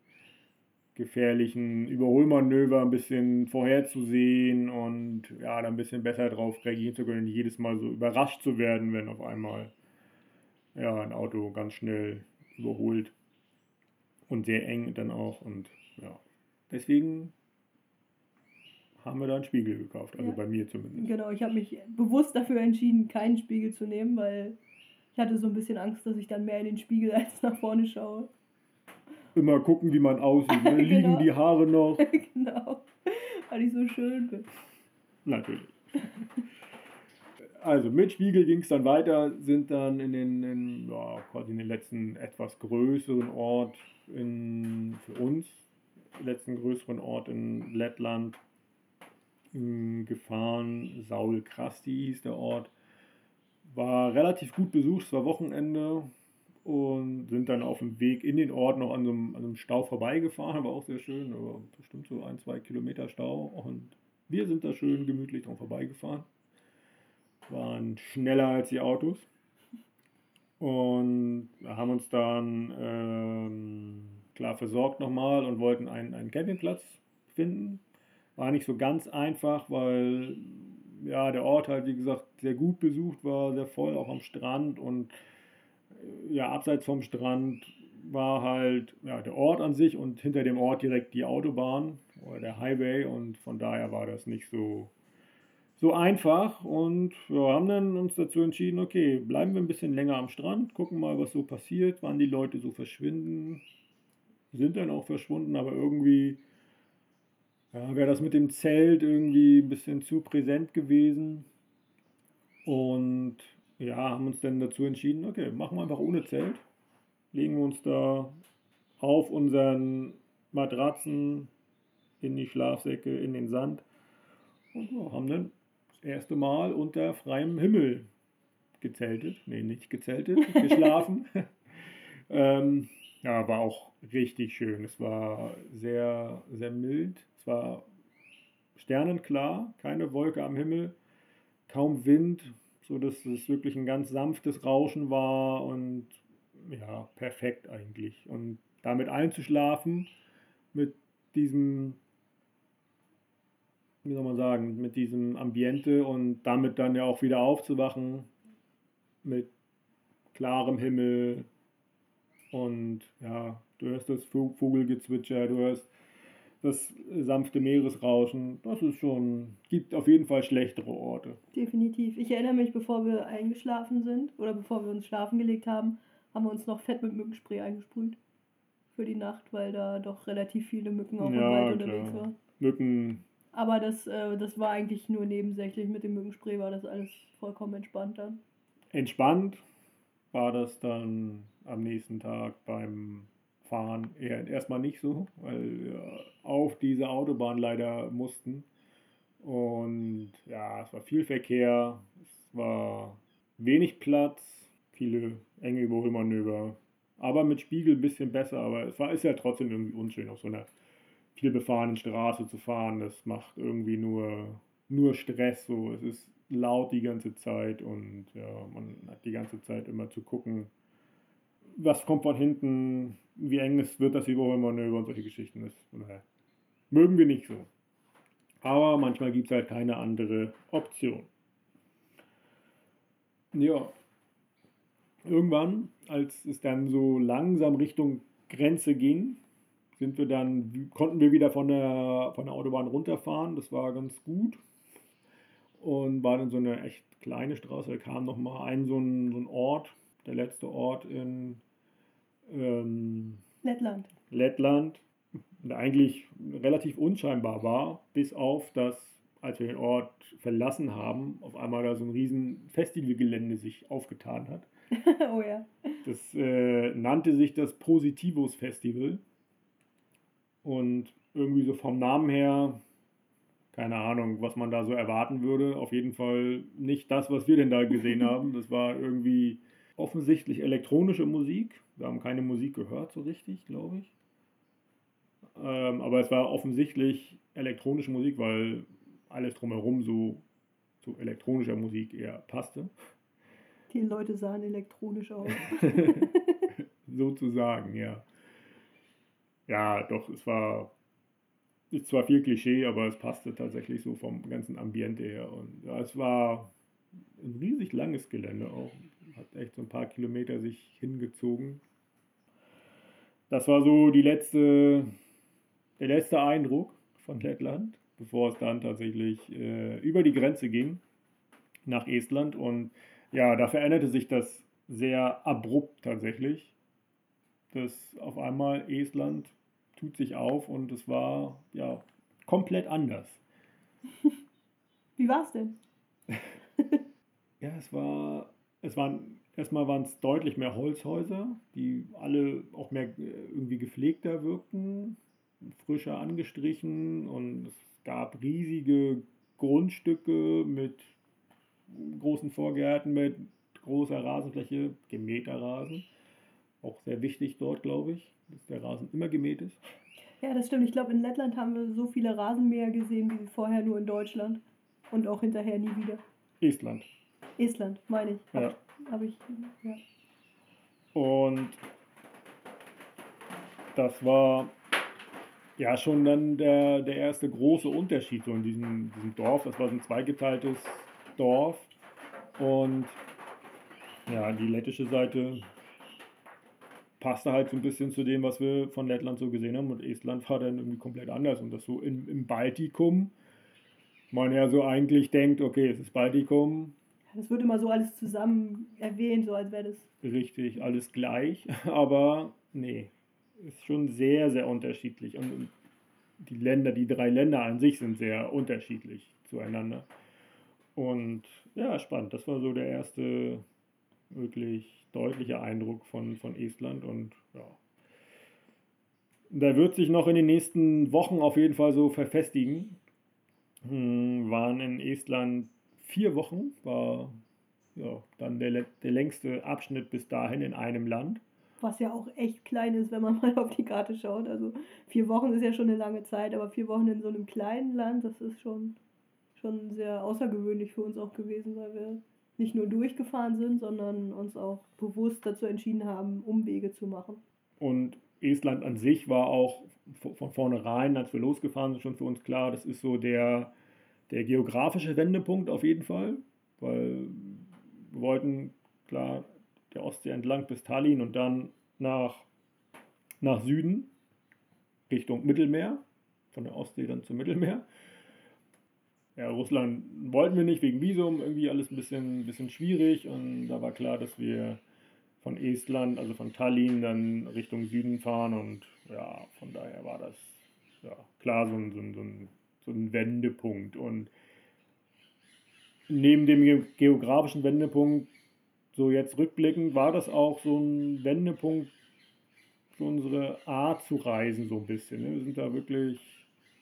gefährlichen Überholmanöver ein bisschen vorherzusehen und ja, da ein bisschen besser drauf reagieren zu können, nicht jedes Mal so überrascht zu werden, wenn auf einmal ja, ein Auto ganz schnell überholt und sehr eng dann auch und ja, deswegen haben wir da einen Spiegel gekauft, also Ja. bei mir zumindest. Genau, ich habe mich bewusst dafür entschieden, keinen Spiegel zu nehmen, weil ich hatte so ein bisschen Angst, dass ich dann mehr in den Spiegel als nach vorne schaue. Immer gucken, wie man aussieht, ne? liegen Genau. die Haare noch, genau, weil ich so schön bin. Natürlich. Also mit Spiegel ging es dann weiter, sind dann in den, in, ja, quasi in den letzten etwas größeren Ort in, für uns, letzten größeren Ort in Lettland m, gefahren. Saul Krasti hieß der Ort. War relativ gut besucht, es war Wochenende und sind dann auf dem Weg in den Ort noch an so einem, an einem Stau vorbeigefahren, aber auch sehr schön, aber bestimmt so ein, zwei Kilometer Stau und wir sind da schön gemütlich dran vorbeigefahren. Waren schneller als die Autos. Und haben uns dann ähm, klar versorgt nochmal und wollten einen, einen Campingplatz finden. War nicht so ganz einfach, weil ja, der Ort halt, wie gesagt, sehr gut besucht war, sehr voll, auch am Strand. Und ja, abseits vom Strand war halt ja, der Ort an sich und hinter dem Ort direkt die Autobahn oder der Highway. Und von daher war das nicht so, so einfach. Und wir haben dann uns dazu entschieden, okay, bleiben wir ein bisschen länger am Strand, gucken mal, was so passiert, wann die Leute so verschwinden. Sind dann auch verschwunden, aber irgendwie ja, wäre das mit dem Zelt irgendwie ein bisschen zu präsent gewesen. Und ja, haben uns dann dazu entschieden, okay, machen wir einfach ohne Zelt. Legen wir uns da auf unseren Matratzen in die Schlafsäcke, in den Sand und ja, haben dann das erste Mal unter freiem Himmel gezeltet. Nee, nicht gezeltet, geschlafen. ähm, ja, war auch richtig schön. Es war sehr, sehr mild. Es war sternenklar, keine Wolke am Himmel, kaum Wind, so dass es wirklich ein ganz sanftes Rauschen war und ja, perfekt eigentlich. Und damit einzuschlafen mit diesem, wie soll man sagen, mit diesem Ambiente und damit dann ja auch wieder aufzuwachen mit klarem Himmel und ja, du hörst das Vo- Vogelgezwitscher, du hörst das sanfte Meeresrauschen. Das ist schon, gibt auf jeden Fall schlechtere Orte. Definitiv. Ich erinnere mich, bevor wir eingeschlafen sind oder bevor wir uns schlafen gelegt haben, haben wir uns noch fett mit Mückenspray eingesprüht. Für die Nacht, weil da doch relativ viele Mücken auch im Ja, Wald unterwegs waren. Mücken, Aber das, äh, das war eigentlich nur nebensächlich. Mit dem Mückenspray war das alles vollkommen entspannt dann. entspannt, war das dann am nächsten Tag beim Fahren eher erstmal nicht so, weil wir auf diese Autobahn leider mussten. Und ja, es war viel Verkehr, es war wenig Platz, viele enge Überholmanöver. Aber mit Spiegel ein bisschen besser, aber es war, ist ja trotzdem irgendwie unschön, auf so einer viel befahrenen Straße zu fahren. Das macht irgendwie nur, nur Stress. So. Es ist laut die ganze Zeit und ja, man hat die ganze Zeit immer zu gucken, was kommt von hinten, wie eng es wird das Überholmanöver und solche Geschichten. Das naja, mögen wir nicht so. Aber manchmal gibt es halt keine andere Option. Ja. Irgendwann, als es dann so langsam Richtung Grenze ging, sind wir dann, konnten wir wieder von der, von der Autobahn runterfahren. Das war ganz gut. Und war dann so eine echt kleine Straße. Da kam nochmal ein so, ein so ein Ort, der letzte Ort in ähm, Lettland. Lettland. Der eigentlich relativ unscheinbar war, bis auf das, als wir den Ort verlassen haben, auf einmal da so ein riesen Festivalgelände sich aufgetan hat. oh ja. Das äh, nannte sich das Positivos Festival. Und irgendwie so vom Namen her, keine Ahnung, was man da so erwarten würde. Auf jeden Fall nicht das, was wir denn da gesehen haben. Das war irgendwie offensichtlich elektronische Musik. Wir haben keine Musik gehört so richtig, glaube ich. Ähm, aber es war offensichtlich elektronische Musik, weil alles drumherum so zu elektronischer Musik eher passte. Die Leute sahen elektronisch aus. Sozusagen, ja ja, doch, es war ist zwar viel Klischee, aber es passte tatsächlich so vom ganzen Ambiente her. Und ja, es war ein riesig langes Gelände auch. Hat echt so ein paar Kilometer sich hingezogen. Das war so die letzte, der letzte Eindruck von Lettland, bevor es dann tatsächlich äh, über die Grenze ging nach Estland. Und ja, da veränderte sich das sehr abrupt tatsächlich dass auf einmal Estland tut sich auf und es war ja komplett anders. Wie war es denn? ja, es war, es waren, erstmal waren es deutlich mehr Holzhäuser, die alle auch mehr äh, irgendwie gepflegter wirkten, frischer angestrichen und es gab riesige Grundstücke mit großen Vorgärten, mit großer Rasenfläche, gemähter Rasen. Auch sehr wichtig dort, glaube ich, dass der Rasen immer gemäht ist. Ja, das stimmt. Ich glaube, in Lettland haben wir so viele Rasenmäher gesehen wie vorher nur in Deutschland. Und auch hinterher nie wieder. Estland. Estland, meine ich. Hab, ja. Habe ich, ja. Und das war ja schon dann der, der erste große Unterschied so in diesem, diesem Dorf. Das war so ein zweigeteiltes Dorf. Und ja, die lettische Seite passte halt so ein bisschen zu dem, was wir von Lettland so gesehen haben. Und Estland war dann irgendwie komplett anders. Und das so im, im Baltikum, man ja so eigentlich denkt, okay, es ist Baltikum. Das wird immer so alles zusammen erwähnt, so als wäre das. Richtig, alles gleich. Aber nee, ist schon sehr, sehr unterschiedlich. Und die Länder, die drei Länder an sich sind sehr unterschiedlich zueinander. Und ja, spannend. Das war so der erste wirklich deutlicher Eindruck von, von Estland und ja. Da wird sich noch in den nächsten Wochen auf jeden Fall so verfestigen. Hm, waren in Estland vier Wochen, war ja, dann der, der längste Abschnitt bis dahin in einem Land. Was ja auch echt klein ist, wenn man mal auf die Karte schaut. Also vier Wochen ist ja schon eine lange Zeit, aber vier Wochen in so einem kleinen Land, das ist schon, schon sehr außergewöhnlich für uns auch gewesen, weil wir nicht nur durchgefahren sind, sondern uns auch bewusst dazu entschieden haben, Umwege zu machen. Und Estland an sich war auch von vornherein, als wir losgefahren sind, schon für uns klar, das ist so der, der geografische Wendepunkt auf jeden Fall, weil wir wollten, klar, der Ostsee entlang bis Tallinn und dann nach, nach Süden, Richtung Mittelmeer, von der Ostsee dann zum Mittelmeer. Ja, Russland wollten wir nicht wegen Visum, irgendwie alles ein bisschen, bisschen schwierig und da war klar, dass wir von Estland, also von Tallinn, dann Richtung Süden fahren und ja, von daher war das ja, klar so ein, so, ein, so, ein, so ein Wendepunkt und neben dem geografischen Wendepunkt so jetzt rückblickend war das auch so ein Wendepunkt für unsere Art zu reisen, so ein bisschen. Ne? Wir sind da wirklich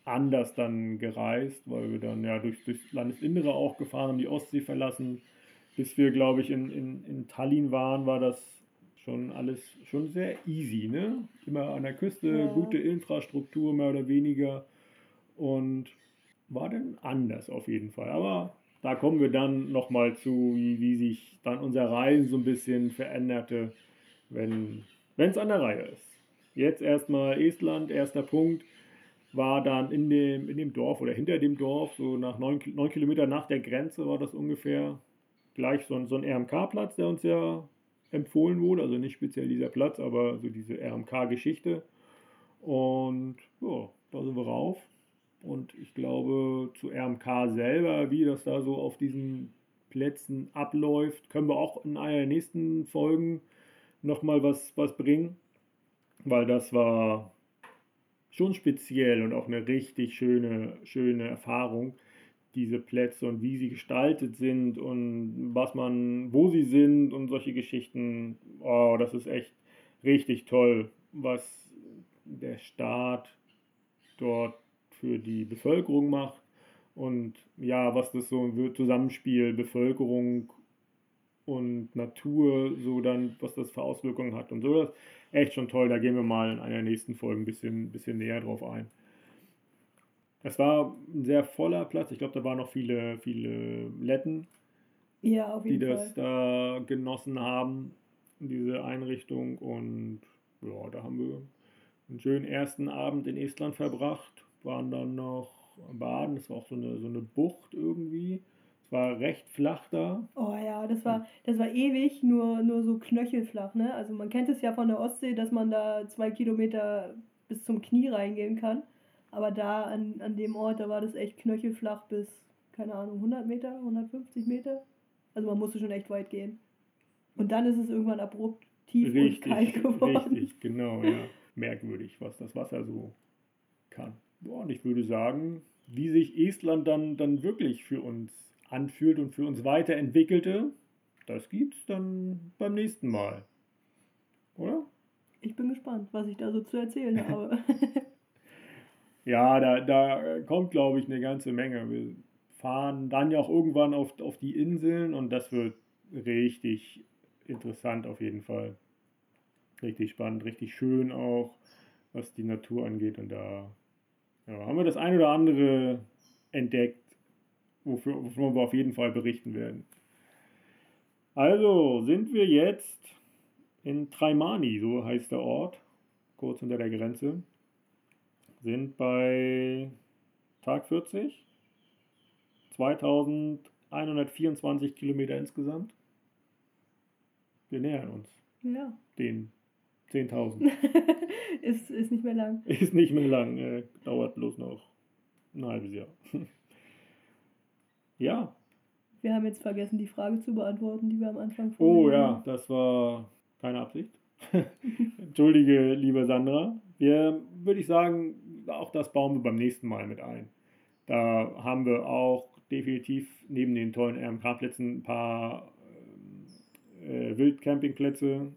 anders dann gereist, weil wir dann ja durch, durchs Landesinnere auch gefahren haben, die Ostsee verlassen. Bis wir, glaube ich, in, in, in Tallinn waren, war das schon alles schon sehr easy, ne? Immer an der Küste, ja. gute Infrastruktur, mehr oder weniger. Und war dann anders auf jeden Fall. Aber da kommen wir dann nochmal zu, wie, wie sich dann unser Reisen so ein bisschen veränderte, wenn es an der Reihe ist. Jetzt erstmal Estland, erster Punkt, war dann in dem, in dem Dorf oder hinter dem Dorf, so nach neun, neun Kilometern nach der Grenze war das ungefähr, gleich so ein, so ein RMK-Platz, der uns ja empfohlen wurde, also nicht speziell dieser Platz, aber so diese RMK-Geschichte. Und ja, da sind wir rauf. Und ich glaube, zu RMK selber, wie das da so auf diesen Plätzen abläuft, können wir auch in einer der nächsten Folgen nochmal was, was bringen. Weil das war schon speziell und auch eine richtig schöne, schöne Erfahrung, diese Plätze und wie sie gestaltet sind und was man, wo sie sind und solche Geschichten. Oh, das ist echt richtig toll, was der Staat dort für die Bevölkerung macht und ja, was das so ein Zusammenspiel Bevölkerung und Natur so dann, was das für Auswirkungen hat und so. Das echt schon toll. Da gehen wir mal in einer nächsten Folge ein bisschen, bisschen näher drauf ein. Es war ein sehr voller Platz. Ich glaube, da waren noch viele, viele Letten, ja, die das da genossen haben, diese Einrichtung. Und ja, da haben wir einen schönen ersten Abend in Estland verbracht waren dann noch baden. Das war auch so eine, so eine Bucht irgendwie. Es war recht flach da. Oh ja, das war, das war ewig, nur, nur so knöchelflach. Ne? Also man kennt es ja von der Ostsee, dass man da zwei Kilometer bis zum Knie reingehen kann. Aber da an, an dem Ort, da war das echt knöchelflach bis, keine Ahnung, 100 Meter, 150 Meter. Also man musste schon echt weit gehen. Und dann ist es irgendwann abrupt tief richtig, und kalt geworden. Richtig, genau, ja. Merkwürdig, was das Wasser so kann. Boah, und ich würde sagen, wie sich Estland dann, dann wirklich für uns anfühlt und für uns weiterentwickelte, das gibt es dann beim nächsten Mal. Oder? Ich bin gespannt, was ich da so zu erzählen habe. ja, da, da kommt, glaube ich, eine ganze Menge. Wir fahren dann ja auch irgendwann auf, auf die Inseln und das wird richtig interessant auf jeden Fall. Richtig spannend, richtig schön auch, was die Natur angeht und da ja, haben wir das ein oder andere entdeckt, wofür, wovon wir auf jeden Fall berichten werden. Also sind wir jetzt in Traimani, so heißt der Ort, kurz unter der Grenze. Sind bei Tag 40, 2124 Kilometer insgesamt. Wir nähern uns ja. den 10.000. ist, ist nicht mehr lang. Ist nicht mehr lang. Äh, dauert bloß noch ein halbes Jahr. ja. Wir haben jetzt vergessen, die Frage zu beantworten, die wir am Anfang Oh ja, das war keine Absicht. Entschuldige, liebe Sandra. Wir, würde ich sagen, auch das bauen wir beim nächsten Mal mit ein. Da haben wir auch definitiv neben den tollen RMK-Plätzen ein paar äh, Wildcampingplätze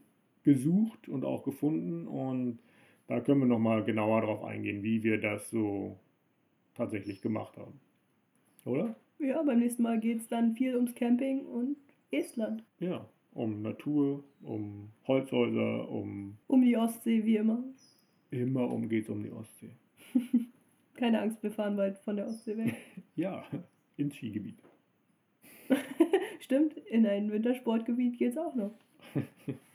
gesucht und auch gefunden und da können wir nochmal genauer darauf eingehen, wie wir das so tatsächlich gemacht haben. Oder? Ja, beim nächsten Mal geht es dann viel ums Camping und Estland. Ja, um Natur, um Holzhäuser, um. Um die Ostsee, wie immer. Immer um geht es um die Ostsee. Keine Angst, wir fahren bald von der Ostsee weg. ja, ins Skigebiet. Stimmt, in ein Wintersportgebiet geht es auch noch.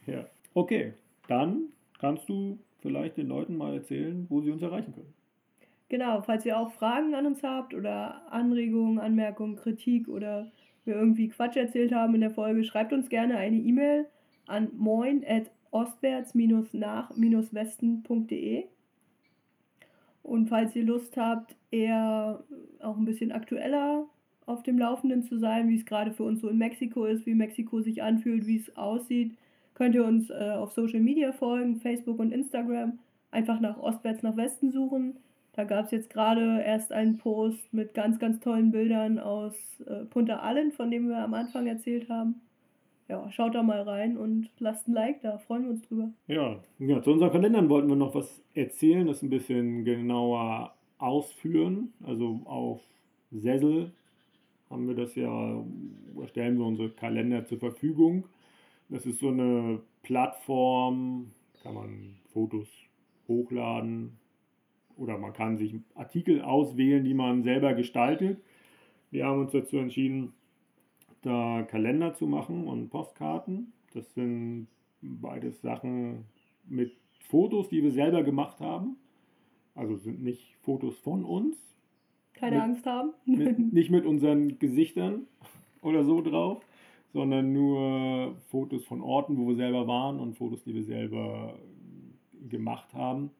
ja. Okay, dann kannst du vielleicht den Leuten mal erzählen, wo sie uns erreichen können. Genau, falls ihr auch Fragen an uns habt oder Anregungen, Anmerkungen, Kritik oder wir irgendwie Quatsch erzählt haben in der Folge, schreibt uns gerne eine E-Mail an moin at ostwärts-nach-westen.de. Und falls ihr Lust habt, eher auch ein bisschen aktueller auf dem Laufenden zu sein, wie es gerade für uns so in Mexiko ist, wie Mexiko sich anfühlt, wie es aussieht, könnt ihr uns äh, auf Social Media folgen, Facebook und Instagram. Einfach nach Ostwärts nach Westen suchen. Da gab es jetzt gerade erst einen Post mit ganz, ganz tollen Bildern aus äh, Punta Allen, von dem wir am Anfang erzählt haben. ja, schaut da mal rein und lasst ein Like da, freuen wir uns drüber. Ja, ja zu unseren Kalendern wollten wir noch was erzählen, das ein bisschen genauer ausführen. Also auf Sessel haben wir das ja, stellen wir unsere Kalender zur Verfügung. Das ist so eine Plattform, kann man Fotos hochladen oder man kann sich Artikel auswählen, die man selber gestaltet. Wir haben uns dazu entschieden, da Kalender zu machen und Postkarten. Das sind beides Sachen mit Fotos, die wir selber gemacht haben. Also sind nicht Fotos von uns. Keine mit, Angst haben. Mit, nicht mit unseren Gesichtern oder so drauf, sondern nur Fotos von Orten, wo wir selber waren und Fotos, die wir selber gemacht haben.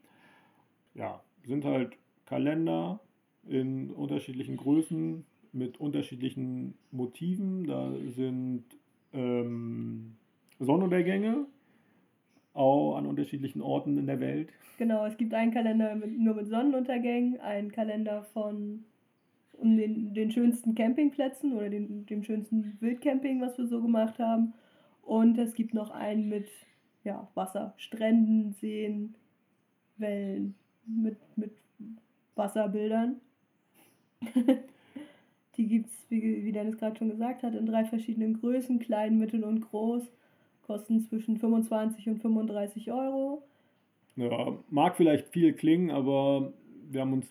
Ja, sind halt Kalender in unterschiedlichen Größen mit unterschiedlichen Motiven. Da sind ähm, Sonnenuntergänge auch an unterschiedlichen Orten in der Welt. Genau, es gibt einen Kalender mit, nur mit Sonnenuntergängen, einen Kalender von um den, den schönsten Campingplätzen oder den, dem schönsten Wildcamping, was wir so gemacht haben. Und es gibt noch einen mit ja, Wasser, Stränden, Seen, Wellen, mit, mit Wasserbildern. Die gibt es, wie, wie Dennis gerade schon gesagt hat, in drei verschiedenen Größen, klein, mittel und groß. Kosten zwischen 25 und 35 Euro. Ja, mag vielleicht viel klingen, aber wir haben uns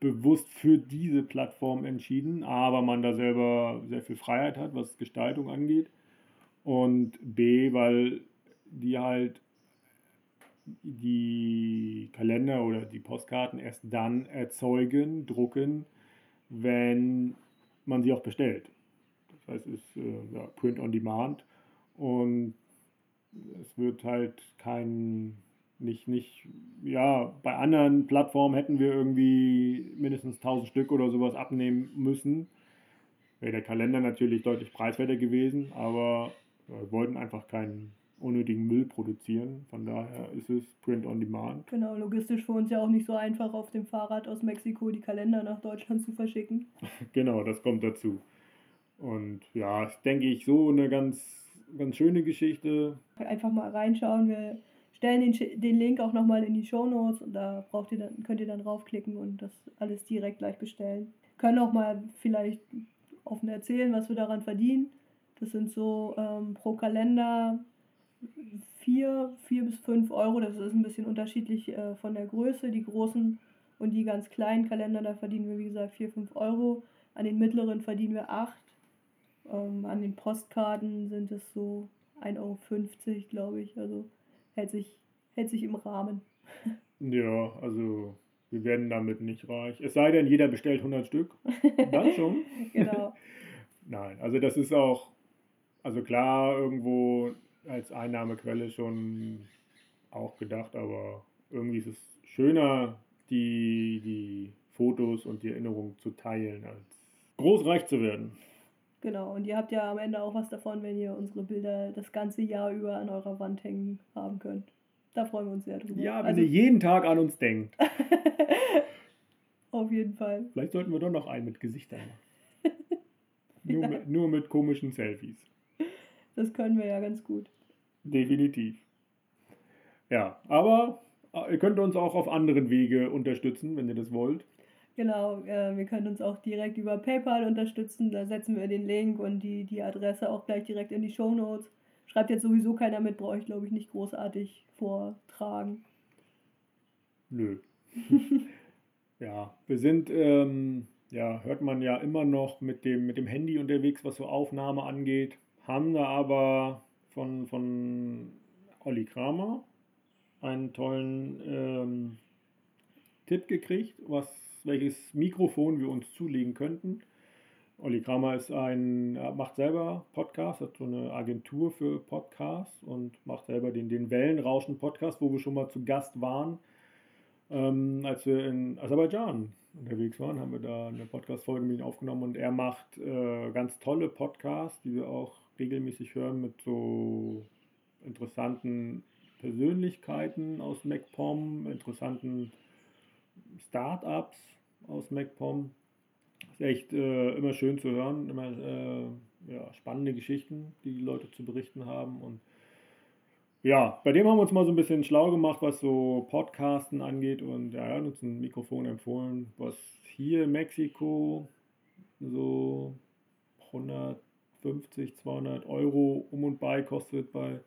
bewusst für diese Plattform entschieden, aber man da selber sehr viel Freiheit hat, was Gestaltung angeht. Und B, weil die halt die Kalender oder die Postkarten erst dann erzeugen, drucken, wenn man sie auch bestellt. Das heißt, es ist äh, ja, Print on Demand und es wird halt kein, nicht, nicht, ja, bei anderen Plattformen hätten wir irgendwie mindestens 1000 Stück oder sowas abnehmen müssen. Wäre der Kalender natürlich deutlich preiswerter gewesen, aber wir wollten einfach keinen unnötigen Müll produzieren. Von daher ist es Print on Demand. Genau, logistisch für uns ja auch nicht so einfach, auf dem Fahrrad aus Mexiko die Kalender nach Deutschland zu verschicken. genau, das kommt dazu. Und ja, denke ich, so eine ganz, ganz schöne Geschichte. Einfach mal reinschauen. Wir stellen den, den Link auch nochmal in die Show Notes und da braucht ihr dann, könnt ihr dann draufklicken und das alles direkt gleich bestellen. Können auch mal vielleicht offen erzählen, was wir daran verdienen. Das sind so ähm, pro Kalender 4, 4 bis 5 Euro. Das ist ein bisschen unterschiedlich äh, von der Größe. Die großen und die ganz kleinen Kalender, da verdienen wir wie gesagt 4, 5 Euro. An den mittleren verdienen wir 8. Ähm, an den Postkarten sind es so 1,50 Euro, glaube ich. Also hält sich, hält sich im Rahmen. ja, also wir werden damit nicht reich. Es sei denn, jeder bestellt 100 Stück. Dann schon. genau. Nein, also das ist auch, also klar, irgendwo als Einnahmequelle schon auch gedacht, aber irgendwie ist es schöner, die, die Fotos und die Erinnerungen zu teilen, als großreich zu werden. Genau, und ihr habt ja am Ende auch was davon, wenn ihr unsere Bilder das ganze Jahr über an eurer Wand hängen haben könnt. Da freuen wir uns sehr drüber. Ja, wenn also, ihr jeden Tag an uns denkt. Auf jeden Fall. Vielleicht sollten wir doch noch einen mit Gesichtern machen. nur, ja. mit, nur mit komischen Selfies. Das können wir ja ganz gut. Definitiv. Ja, aber äh, ihr könnt uns auch auf anderen Wege unterstützen, wenn ihr das wollt. Genau, äh, wir können uns auch direkt über PayPal unterstützen. Da setzen wir den Link und die, die Adresse auch gleich direkt in die Show Notes. Schreibt jetzt sowieso keiner mit, brauche ich glaube ich nicht großartig vortragen. Nö. ja, wir sind, ähm, ja, hört man ja immer noch mit dem, mit dem Handy unterwegs, was so Aufnahme angeht. Haben da aber von, von Olli Kramer einen tollen ähm, Tipp gekriegt, was, welches Mikrofon wir uns zulegen könnten. Olli Kramer ist ein, macht selber Podcasts, hat so eine Agentur für Podcasts und macht selber den, den Wellenrauschen-Podcast, wo wir schon mal zu Gast waren. Ähm, als wir in Aserbaidschan unterwegs waren, haben wir da eine Podcast-Folge mit ihm aufgenommen und er macht äh, ganz tolle Podcasts, die wir auch regelmäßig hören mit so interessanten Persönlichkeiten aus MacPom, interessanten Startups aus MacPom. Ist echt äh, immer schön zu hören, immer äh, ja, spannende Geschichten, die die Leute zu berichten haben. Und ja, bei dem haben wir uns mal so ein bisschen schlau gemacht, was so Podcasten angeht. Und ja, er hat uns ein Mikrofon empfohlen, was hier in Mexiko so 150, 200 Euro um und bei kostet bei,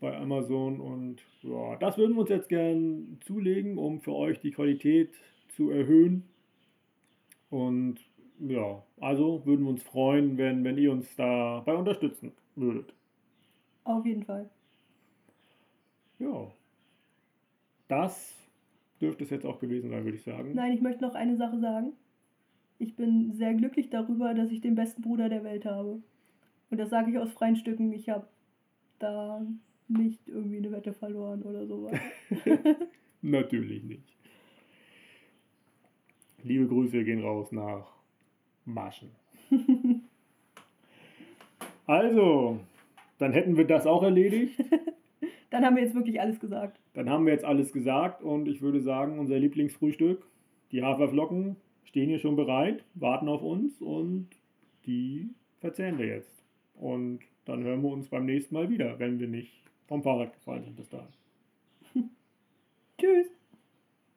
bei Amazon. Und ja, das würden wir uns jetzt gern zulegen, um für euch die Qualität zu erhöhen. Und ja, also würden wir uns freuen, wenn, wenn ihr uns dabei unterstützen würdet. Auf jeden Fall. Ja, das dürfte es jetzt auch gewesen sein, würde ich sagen. Nein, ich möchte noch eine Sache sagen. Ich bin sehr glücklich darüber, dass ich den besten Bruder der Welt habe. Und das sage ich aus freien Stücken. Ich habe da nicht irgendwie eine Wette verloren oder sowas. Natürlich nicht. Liebe Grüße gehen raus nach Maschen. also, dann hätten wir das auch erledigt. dann haben wir jetzt wirklich alles gesagt. Dann haben wir jetzt alles gesagt und ich würde sagen, unser Lieblingsfrühstück, die Haferflocken, stehen hier schon bereit, warten auf uns und die verzehren wir jetzt. Und dann hören wir uns beim nächsten Mal wieder, wenn wir nicht vom Fahrrad gefallen sind bis dahin. Tschüss.